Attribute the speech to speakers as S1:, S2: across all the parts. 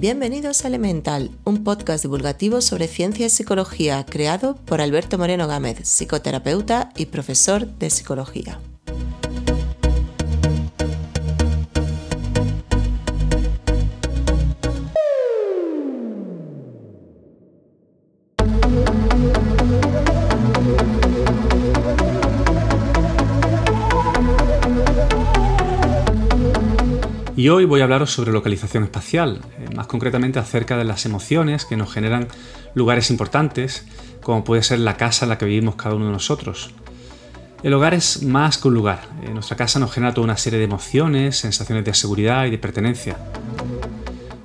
S1: Bienvenidos a Elemental, un podcast divulgativo sobre ciencia y psicología creado por Alberto Moreno Gámez, psicoterapeuta y profesor de psicología.
S2: Y hoy voy a hablaros sobre localización espacial, eh, más concretamente acerca de las emociones que nos generan lugares importantes, como puede ser la casa en la que vivimos cada uno de nosotros. El hogar es más que un lugar. En nuestra casa nos genera toda una serie de emociones, sensaciones de seguridad y de pertenencia.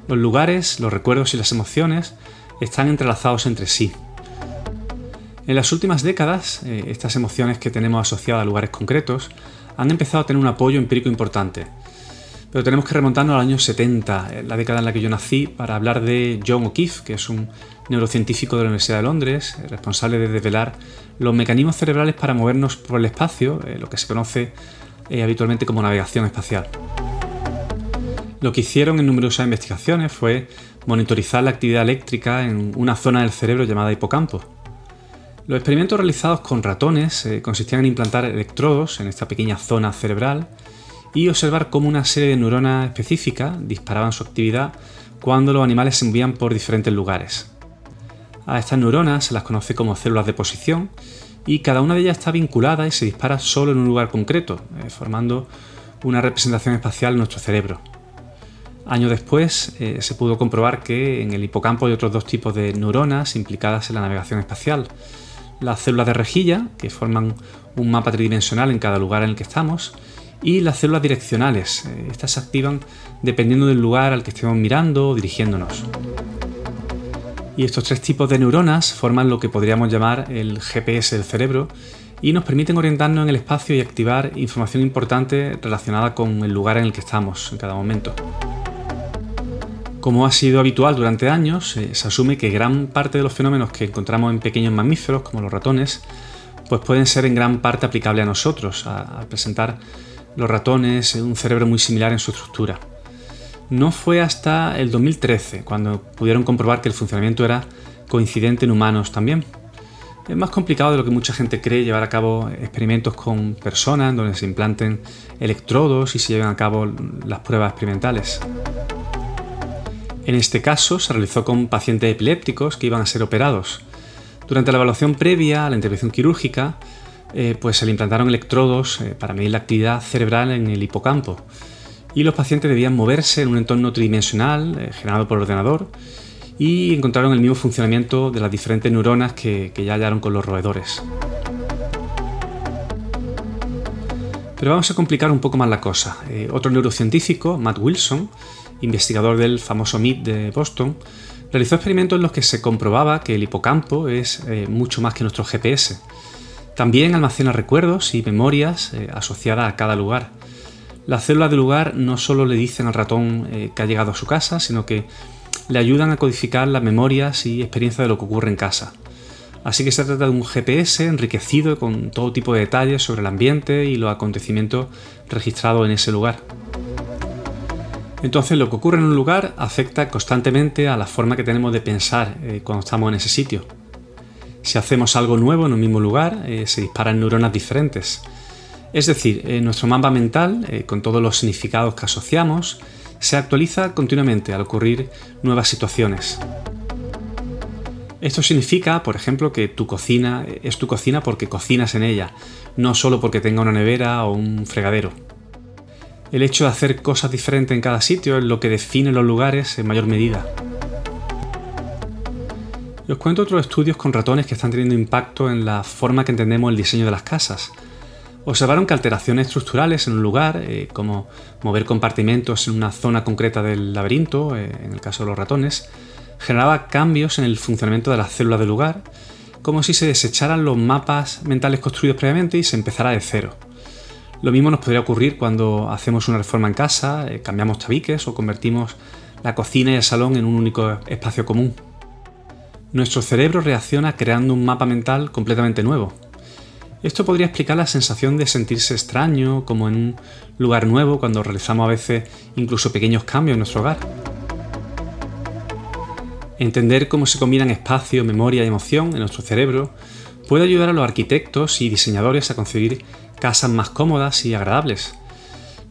S2: Los lugares, los recuerdos y las emociones están entrelazados entre sí. En las últimas décadas, eh, estas emociones que tenemos asociadas a lugares concretos han empezado a tener un apoyo empírico importante pero tenemos que remontarnos al año 70, eh, la década en la que yo nací, para hablar de John O'Keefe, que es un neurocientífico de la Universidad de Londres, eh, responsable de desvelar los mecanismos cerebrales para movernos por el espacio, eh, lo que se conoce habitualmente como navegación espacial. Lo que hicieron en numerosas investigaciones fue monitorizar la actividad eléctrica en una zona del cerebro llamada hipocampo. Los experimentos realizados con ratones consistían en implantar electrodos en esta pequeña zona cerebral y observar cómo una serie de neuronas específicas disparaban su actividad cuando los animales se movían por diferentes lugares. A estas neuronas se las conoce como células de posición y cada una de ellas está vinculada y se dispara solo en un lugar concreto, eh, formando una representación espacial en nuestro cerebro. Años después eh, se pudo comprobar que en el hipocampo hay otros dos tipos de neuronas implicadas en la navegación espacial. Las células de rejilla, que forman un mapa tridimensional en cada lugar en el que estamos, y las células direccionales. Eh, estas se activan dependiendo del lugar al que estemos mirando o dirigiéndonos. Y estos tres tipos de neuronas forman lo que podríamos llamar el GPS del cerebro y nos permiten orientarnos en el espacio y activar información importante relacionada con el lugar en el que estamos en cada momento. Como ha sido habitual durante años, eh, se asume que gran parte de los fenómenos que encontramos en pequeños mamíferos, como los ratones, pues pueden ser en gran parte aplicables a nosotros, al presentar los ratones, un cerebro muy similar en su estructura. No fue hasta el 2013 cuando pudieron comprobar que el funcionamiento era coincidente en humanos también. Es más complicado de lo que mucha gente cree llevar a cabo experimentos con personas donde se implanten electrodos y se lleven a cabo las pruebas experimentales. En este caso se realizó con pacientes epilépticos que iban a ser operados. Durante la evaluación previa a la intervención quirúrgica, eh, pues se le implantaron electrodos eh, para medir la actividad cerebral en el hipocampo. Y los pacientes debían moverse en un entorno tridimensional eh, generado por ordenador y encontraron el mismo funcionamiento de las diferentes neuronas que, ya hallaron con los roedores. Pero vamos a complicar un poco más la cosa. otro neurocientífico, Matt Wilson, investigador del famoso MIT de Boston, realizó experimentos en los que se comprobaba que el hipocampo es mucho más que nuestro GPS también almacena recuerdos y memorias eh, asociadas a cada lugar. Las células del lugar no solo le dicen al ratón eh, que ha llegado a su casa, sino que le ayudan a codificar las memorias y experiencias de lo que ocurre en casa. Así que se trata de un GPS enriquecido con todo tipo de detalles sobre el ambiente y los acontecimientos registrados en ese lugar. Entonces lo que ocurre en un lugar afecta constantemente a la forma que tenemos de pensar eh, cuando estamos en ese sitio. Si hacemos algo nuevo en un mismo lugar, eh, se disparan neuronas diferentes. Es decir, eh, nuestro mapa mental, eh, con todos los significados que asociamos, se actualiza continuamente al ocurrir nuevas situaciones. Esto significa, por ejemplo, que tu cocina es tu cocina porque cocinas en ella, no solo porque tenga una nevera o un fregadero. El hecho de hacer cosas diferentes en cada sitio es lo que define los lugares en mayor medida. Y os cuento otros estudios con ratones que están teniendo impacto en la forma que entendemos el diseño de las casas. Observaron que alteraciones estructurales en un lugar, eh, como mover compartimentos en una zona concreta del laberinto, eh, en el caso de los ratones, generaba cambios en el funcionamiento de las células del lugar, como si se desecharan los mapas mentales construidos previamente y se empezara de cero. Lo mismo nos podría ocurrir cuando hacemos una reforma en casa, eh, cambiamos tabiques o convertimos la cocina y el salón en un único espacio común nuestro cerebro reacciona creando un mapa mental completamente nuevo. Esto podría explicar la sensación de sentirse extraño, como en un lugar nuevo, cuando realizamos a veces incluso pequeños cambios en nuestro hogar. Entender cómo se combinan espacio, memoria y emoción en nuestro cerebro puede ayudar a los arquitectos y diseñadores a concebir casas más cómodas y agradables.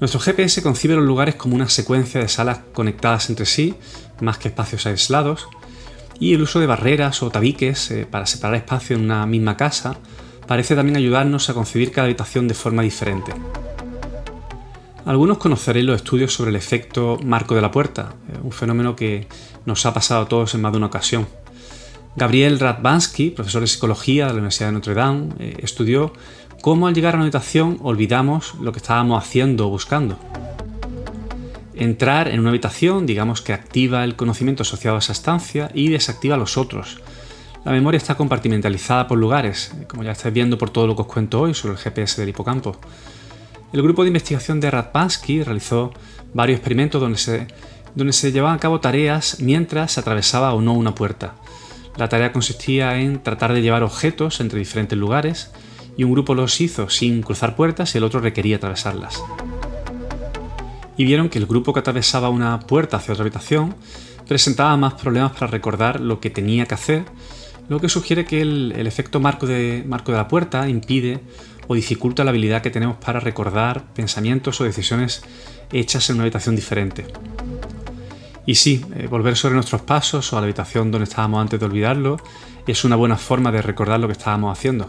S2: Nuestro GPS concibe los lugares como una secuencia de salas conectadas entre sí, más que espacios aislados, y el uso de barreras o tabiques eh, para separar espacio en una misma casa parece también ayudarnos a concebir cada habitación de forma diferente. Algunos conoceréis los estudios sobre el efecto marco de la puerta, eh, un fenómeno que nos ha pasado a todos en más de una ocasión. Gabriel Radvansky, profesor de psicología de la Universidad de Notre Dame, eh, estudió cómo al llegar a una habitación olvidamos lo que estábamos haciendo o buscando. Entrar en una habitación, digamos que activa el conocimiento asociado a esa estancia y desactiva los otros. La memoria está compartimentalizada por lugares, como ya estáis viendo por todo lo que os cuento hoy sobre el GPS del hipocampo. El grupo de investigación de Radvansky realizó varios experimentos donde se, donde se llevaban a cabo tareas mientras se atravesaba o no una puerta. La tarea consistía en tratar de llevar objetos entre diferentes lugares y un grupo los hizo sin cruzar puertas y el otro requería atravesarlas. Y vieron que el grupo que atravesaba una puerta hacia otra habitación presentaba más problemas para recordar lo que tenía que hacer, lo que sugiere que el, efecto marco de, marco de la puerta impide o dificulta la habilidad que tenemos para recordar pensamientos o decisiones hechas en una habitación diferente. Y sí, eh, volver sobre nuestros pasos o a la habitación donde estábamos antes de olvidarlo es una buena forma de recordar lo que estábamos haciendo.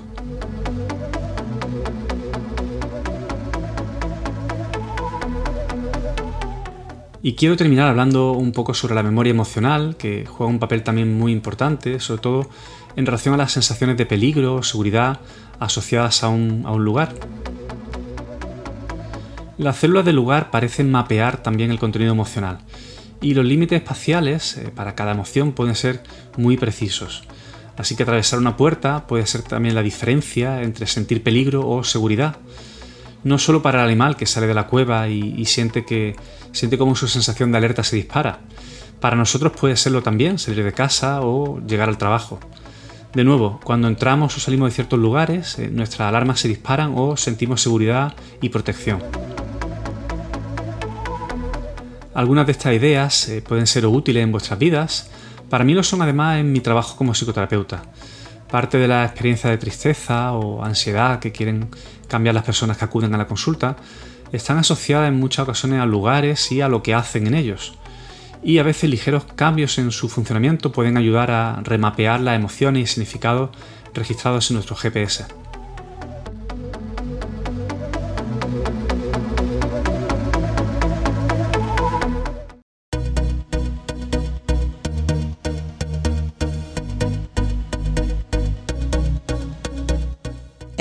S2: Y quiero terminar hablando un poco sobre la memoria emocional, que juega un papel también muy importante, sobre todo en relación a las sensaciones de peligro o seguridad asociadas a un, lugar. Las células del lugar parecen mapear también el contenido emocional y los límites espaciales eh, para cada emoción pueden ser muy precisos. Así que atravesar una puerta puede ser también la diferencia entre sentir peligro o seguridad no solo para el animal que sale de la cueva y, siente que siente como su sensación de alerta se dispara. Para nosotros puede serlo también salir de casa o llegar al trabajo. De nuevo, cuando entramos o salimos de ciertos lugares, eh, nuestras alarmas se disparan o sentimos seguridad y protección. Algunas de estas ideas eh, pueden ser útiles en vuestras vidas. Para mí lo son además en mi trabajo como psicoterapeuta. Parte de la experiencia de tristeza o ansiedad que quieren cambiar las personas que acuden a la consulta están asociadas en muchas ocasiones a lugares y a lo que hacen en ellos. Y a veces ligeros cambios en su funcionamiento pueden ayudar a remapear las emociones y significados registrados en nuestro GPS.